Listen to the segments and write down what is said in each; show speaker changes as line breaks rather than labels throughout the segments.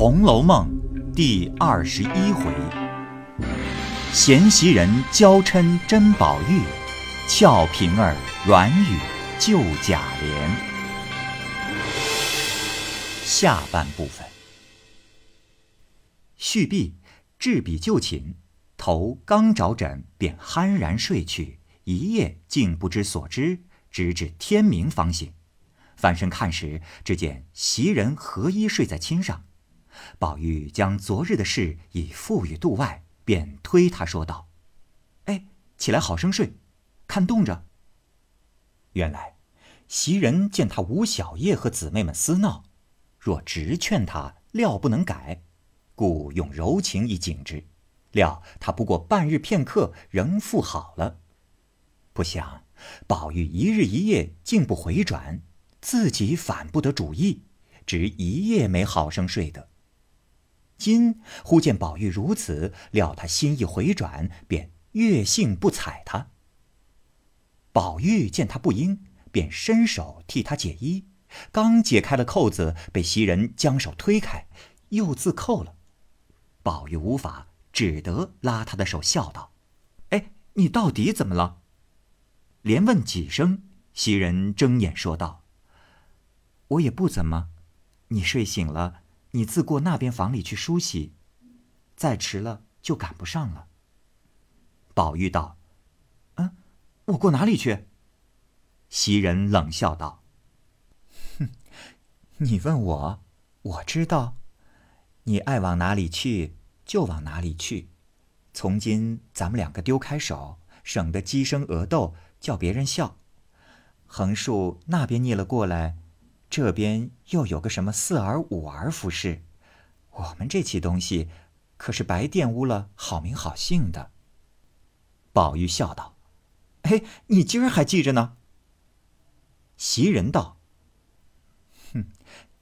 红楼梦》第二十一回：贤袭人娇嗔甄宝玉，俏平儿软语救贾琏。下半部分。续毕，置笔就寝，头刚着枕，便酣然睡去，一夜竟不知所知，直至天明方醒。翻身看时，只见袭人合衣睡在衾上。宝玉将昨日的事已付与度外，便推他说道：“哎，起来好生睡，看冻着。”原来袭人见他无小夜和姊妹们厮闹，若直劝他，料不能改，故用柔情以警之。料他不过半日片刻，仍复好了。不想宝玉一日一夜竟不回转，自己反不得主意，只一夜没好生睡的。今忽见宝玉如此，料他心意回转，便越性不睬他。宝玉见他不应，便伸手替他解衣，刚解开了扣子，被袭人将手推开，又自扣了。宝玉无法，只得拉他的手，笑道：“哎，你到底怎么了？”连问几声，袭人睁眼说道：“我也不怎么，你睡醒了。”你自过那边房里去梳洗，再迟了就赶不上了。宝玉道：“嗯，我过哪里去？”袭人冷笑道：“哼，你问我，我知道。你爱往哪里去就往哪里去。从今咱们两个丢开手，省得鸡生鹅斗，叫别人笑。横竖那边腻了过来。”这边又有个什么四儿五儿服侍，我们这起东西可是白玷污了好名好姓的。宝玉笑道：“哎，你今儿还记着呢？”袭人道：“哼，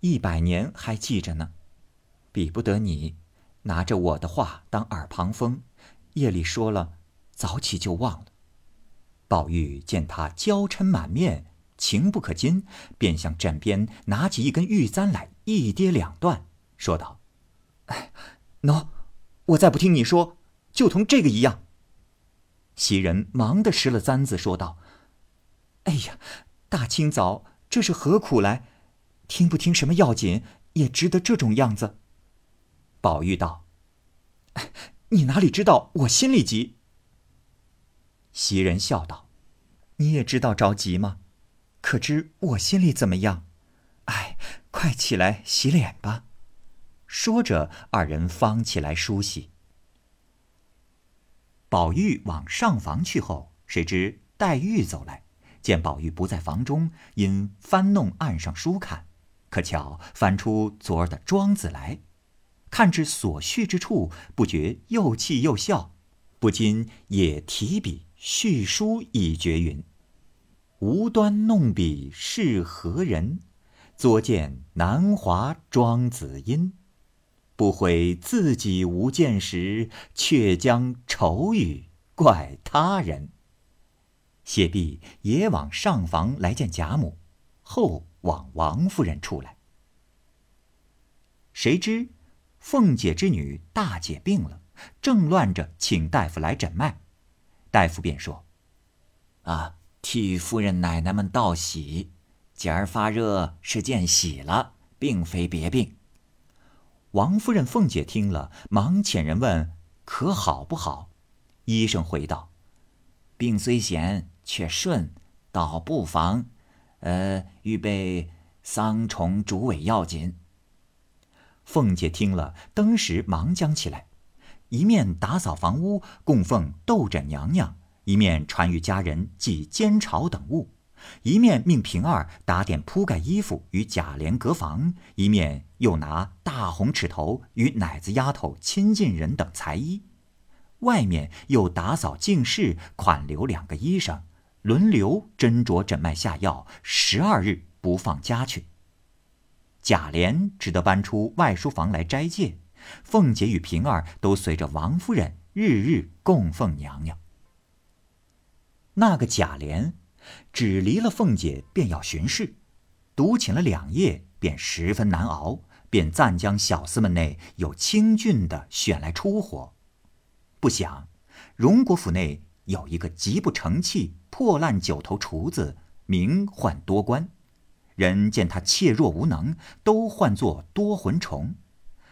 一百年还记着呢，比不得你拿着我的话当耳旁风，夜里说了，早起就忘了。”宝玉见他娇嗔满面。情不可禁，便向枕边拿起一根玉簪来，一跌两断，说道：“哎，喏，我再不听你说，就同这个一样。”袭人忙的拾了簪子，说道：“哎呀，大清早这是何苦来？听不听什么要紧，也值得这种样子。”宝玉道：“你哪里知道我心里急？”袭人笑道：“你也知道着急吗？”可知我心里怎么样？哎，快起来洗脸吧。说着，二人方起来梳洗。宝玉往上房去后，谁知黛玉走来，见宝玉不在房中，因翻弄案上书看，可巧翻出昨儿的庄子来，看至所叙之处，不觉又气又笑，不禁也提笔续书以绝云。无端弄笔是何人？作见南华庄子音，不悔自己无见时，却将丑语怪他人。谢毕，也往上房来见贾母，后往王夫人处来。谁知凤姐之女大姐病了，正乱着请大夫来诊脉，大夫便说：“啊。”替夫人、奶奶们道喜，姐儿发热是见喜了，并非别病。王夫人、凤姐听了，忙遣人问可好不好。医生回道：病虽险，却顺，倒不妨。呃，预备桑虫、竹尾要紧。凤姐听了，登时忙将起来，一面打扫房屋，供奉斗枕娘娘。一面传与家人寄煎炒等物，一面命平儿打点铺盖衣服与贾琏隔房，一面又拿大红尺头与奶子丫头、亲近人等裁衣，外面又打扫净室，款留两个医生，轮流斟酌诊脉下药，十二日不放家去。贾琏只得搬出外书房来斋戒，凤姐与平儿都随着王夫人日日供奉娘娘。那个贾琏，只离了凤姐，便要巡视，独寝了两夜，便十分难熬，便暂将小厮们内有清俊的选来出火。不想，荣国府内有一个极不成器、破烂九头厨子，名唤多官。人见他怯弱无能，都唤作多魂虫。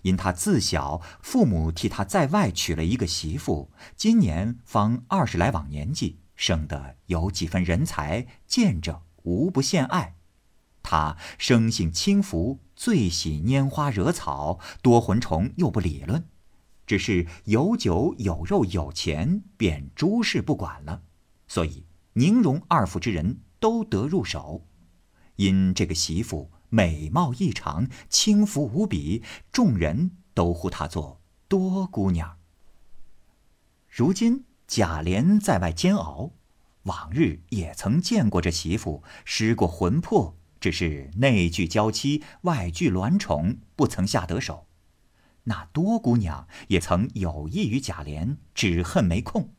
因他自小父母替他在外娶了一个媳妇，今年方二十来往年纪，生得有几分人才，见着无不羡爱。他生性轻浮，最喜拈花惹草，多魂虫又不理论，只是有酒有肉有钱，便诸事不管了。所以宁荣二府之人都得入手。因这个媳妇美貌异常，轻浮无比，众人都呼她做多姑娘。如今贾琏在外煎熬，往日也曾见过这媳妇，失过魂魄。只是内聚娇妻，外聚鸾宠，不曾下得手。那多姑娘也曾有意于贾琏，只恨没空。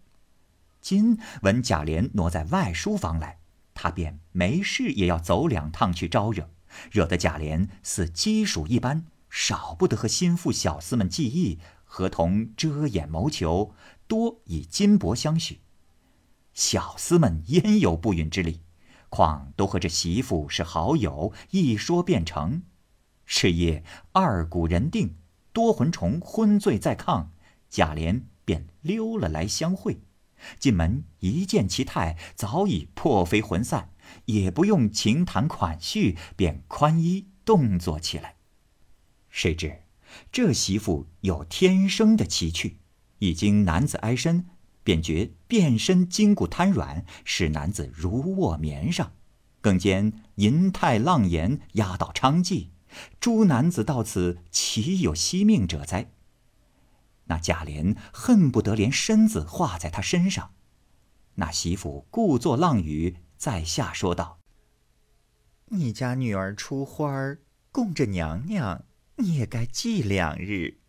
今闻贾琏挪在外书房来，他便没事也要走两趟去招惹，惹得贾琏似鸡鼠一般，少不得和心腹小厮们计议，合同遮掩谋求，多以金帛相许。小厮们焉有不允之理？况都和这媳妇是好友，一说便成。是夜二鼓人定，多魂虫昏醉在炕，贾琏便溜了来相会。进门一见其态，早已魄飞魂散，也不用情谈款叙，便宽衣动作起来。谁知这媳妇有天生的奇趣，一经男子挨身。便觉遍身筋骨瘫软，使男子如卧棉上，更兼银泰浪言压倒娼妓，诸男子到此岂有惜命者哉？那贾琏恨不得连身子画在他身上。那媳妇故作浪语，在下说道：“
你家女儿出花儿，供着娘娘，你也该祭两日，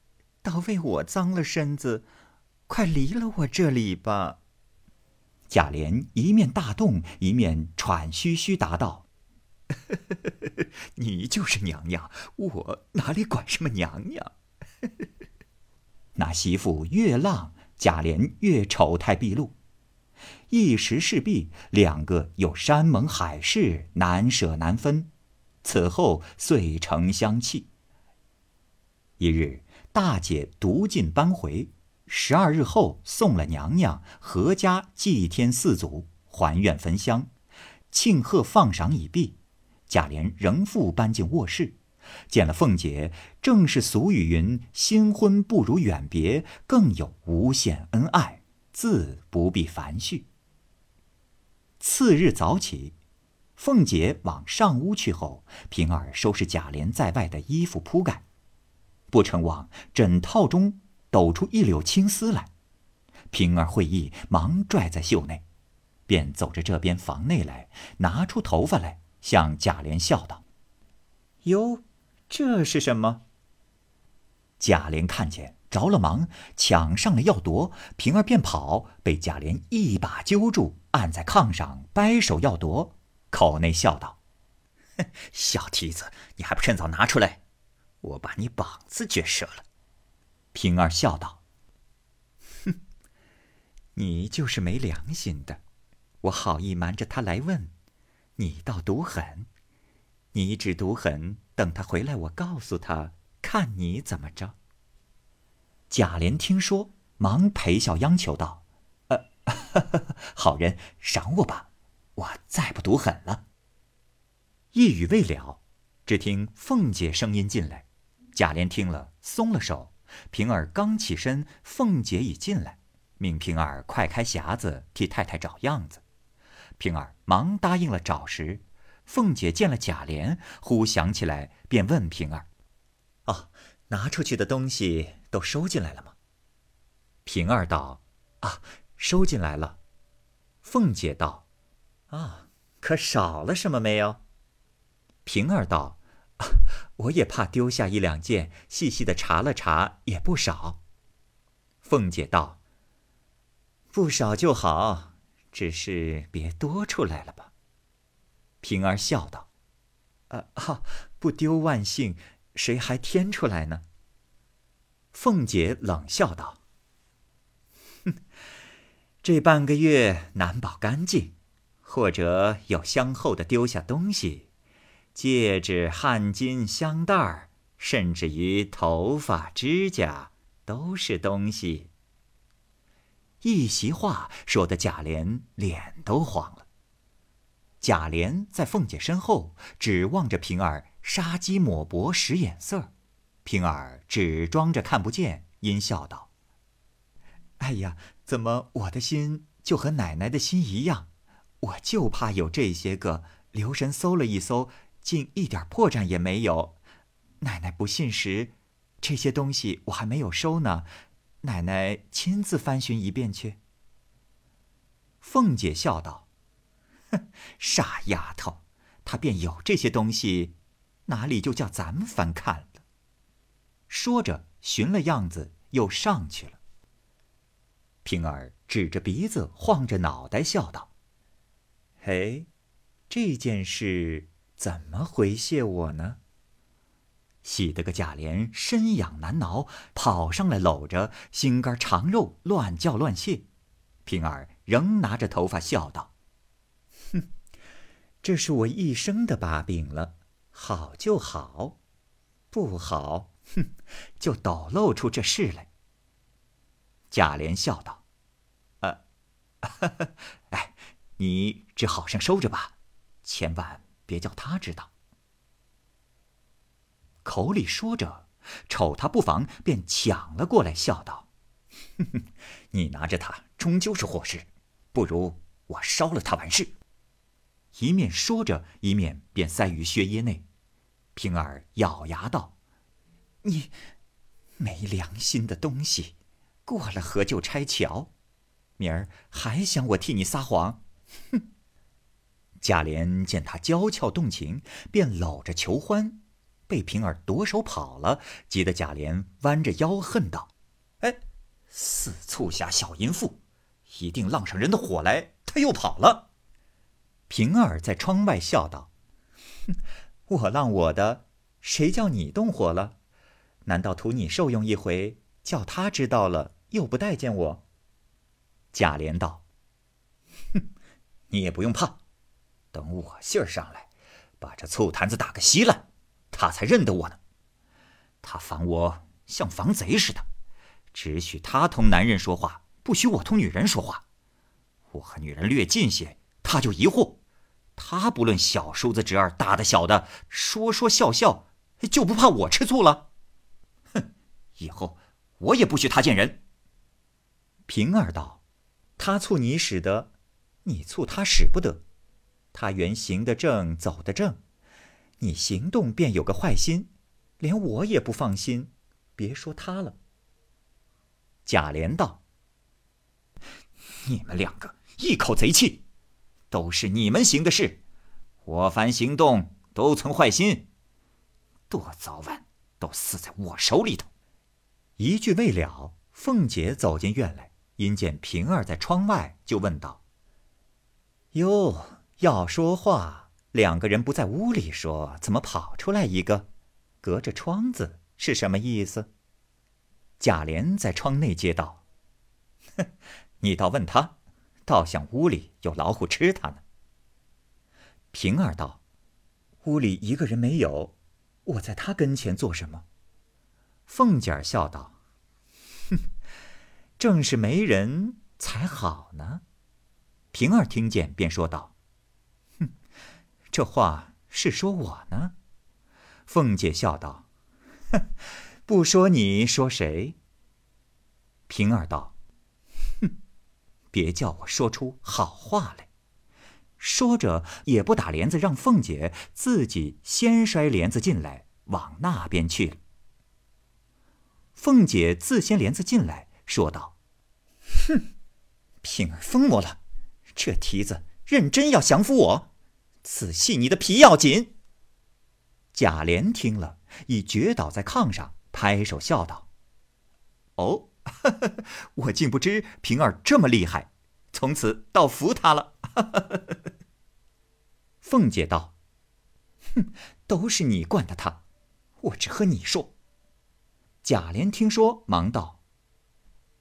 倒为我脏了身子。”快离了我这里吧！
贾琏一面大动，一面喘吁吁答道：“
你就是娘娘，我哪里管什么娘娘？”
那媳妇越浪，贾琏越丑态毕露。一时势必两个有山盟海誓，难舍难分。此后遂成相弃。一日，大姐独进班回。十二日后，送了娘娘，阖家祭天四祖，还愿焚香，庆贺放赏已毕。贾琏仍复搬进卧室，见了凤姐，正是俗语云：“新婚不如远别”，更有无限恩爱，自不必繁叙。次日早起，凤姐往上屋去后，平儿收拾贾琏在外的衣服铺盖，不成往枕套中。抖出一绺青丝来，平儿会意，忙拽在袖内，便走着这边房内来，拿出头发来，向贾琏笑道：“
哟，这是什么？”
贾琏看见，着了忙，抢上了要夺，平儿便跑，被贾琏一把揪住，按在炕上，掰手要夺，口内笑道：“哼
小蹄子，你还不趁早拿出来，我把你膀子撅折了。”
平儿笑道：“
哼，你就是没良心的。我好意瞒着他来问，你倒毒狠。你只毒狠，等他回来，我告诉他，看你怎么着。”
贾琏听说，忙陪笑央求道：“呃，好人赏我吧，我再不毒狠了。”一语未了，只听凤姐声音进来，贾琏听了，松了手。平儿刚起身，凤姐已进来，命平儿快开匣子替太太找样子。平儿忙答应了找时，凤姐见了贾琏，忽想起来，便问平儿：“
哦，拿出去的东西都收进来了吗？”
平儿道：“啊，收进来了。”凤姐道：“
啊，可少了什么没有？”
平儿道。我也怕丢下一两件，细细的查了查，也不少。凤姐道：“
不少就好，只是别多出来了吧。”
平儿笑道：“
啊，哈，不丢万幸，谁还添出来呢？”凤姐冷笑道：“哼，这半个月难保干净，或者有相后的丢下东西，戒指、汗巾、香袋儿，甚至于头发、指甲，都是东西。”一席话说的贾琏脸都黄了。贾琏在凤姐身后，指望着平儿杀鸡抹脖使眼色平儿只装着看不见，阴笑道：“哎呀，怎么我的心就和奶奶的心一样？我就怕有这些个，留神搜了一搜，竟一点破绽也没有。奶奶不信时，这些东西我还没有收呢。”奶奶亲自翻寻一遍去。凤姐笑道：“哼，傻丫头，她便有这些东西，哪里就叫咱们翻看了？”说着，寻了样子，又上去了。平儿指着鼻子，晃着脑袋，笑道：“嘿，这件事怎么回谢我呢？”喜得个贾琏身痒难挠，跑上来搂着，心肝肠肉乱叫乱谢。平儿仍拿着头发笑道：“哼，这是我一生的把柄了，好就好，不好，哼，就抖露出这事来。”贾琏笑道：“呃，哎，你只好生收着吧，千万别叫他知道。”口里说着，瞅他不防，便抢了过来，笑道：“哼哼，你拿着它，终究是祸事，不如我烧了它完事。”一面说着，一面便塞于靴腋内。平儿咬牙道：“你没良心的东西，过了河就拆桥，明儿还想我替你撒谎？”哼！贾琏见他娇俏动情，便搂着求欢。被平儿夺手跑了，急得贾琏弯着腰恨道：“哎，死醋匣小淫妇，一定浪上人的火来，他又跑了。”平儿在窗外笑道：“哼，我浪我的，谁叫你动火了？难道图你受用一回，叫他知道了又不待见我？”贾琏道：“哼，你也不用怕，等我信儿上来，把这醋坛子打个稀烂。”他才认得我呢。他防我像防贼似的，只许他同男人说话，不许我同女人说话。我和女人略近些，他就疑惑。他不论小叔子侄儿，大的小的，说说笑笑，就不怕我吃醋了？哼！以后我也不许他见人。平儿道：“他醋你使得，你醋他使不得。他原行得正，走得正。”你行动便有个坏心，连我也不放心，别说他了。贾琏道：“你们两个一口贼气，都是你们行的事，我凡行动都存坏心，多早晚都死在我手里头。”一句未了，凤姐走进院来，因见平儿在窗外，就问道：“哟，要说话？”两个人不在屋里说，怎么跑出来一个？隔着窗子是什么意思？贾琏在窗内接道：“哼，你倒问他，倒像屋里有老虎吃他呢。”平儿道：“屋里一个人没有，我在他跟前做什么？”凤姐儿笑道：“哼，正是没人才好呢。”平儿听见，便说道。这话是说我呢，凤姐笑道：“哼，不说你说谁？”平儿道：“哼，别叫我说出好话来。”说着也不打帘子，让凤姐自己先摔帘子进来，往那边去了。凤姐自掀帘子进来，说道：“哼，平儿疯魔了，这蹄子认真要降服我。”此系你的皮要紧。贾琏听了，已绝倒在炕上，拍手笑道：“哦，我竟不知平儿这么厉害，从此倒服他了。”凤姐道：“哼，都是你惯的他，我只和你说。
贾琏听说，忙道：“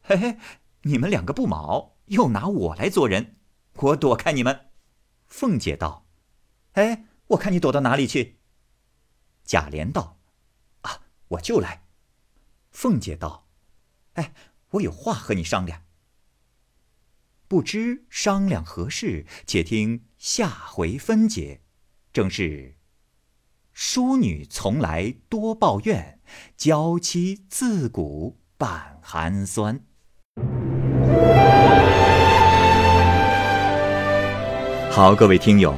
嘿嘿，你们两个不毛，又拿我来做人，我躲开你们。”凤姐道：“哎，我看你躲到哪里去？”贾琏道：“啊，我就来。”凤姐道：“哎，我有话和你商量。不知商量何事，且听下回分解。正是：淑女从来多抱怨，娇妻自古半寒酸。好，各位听友，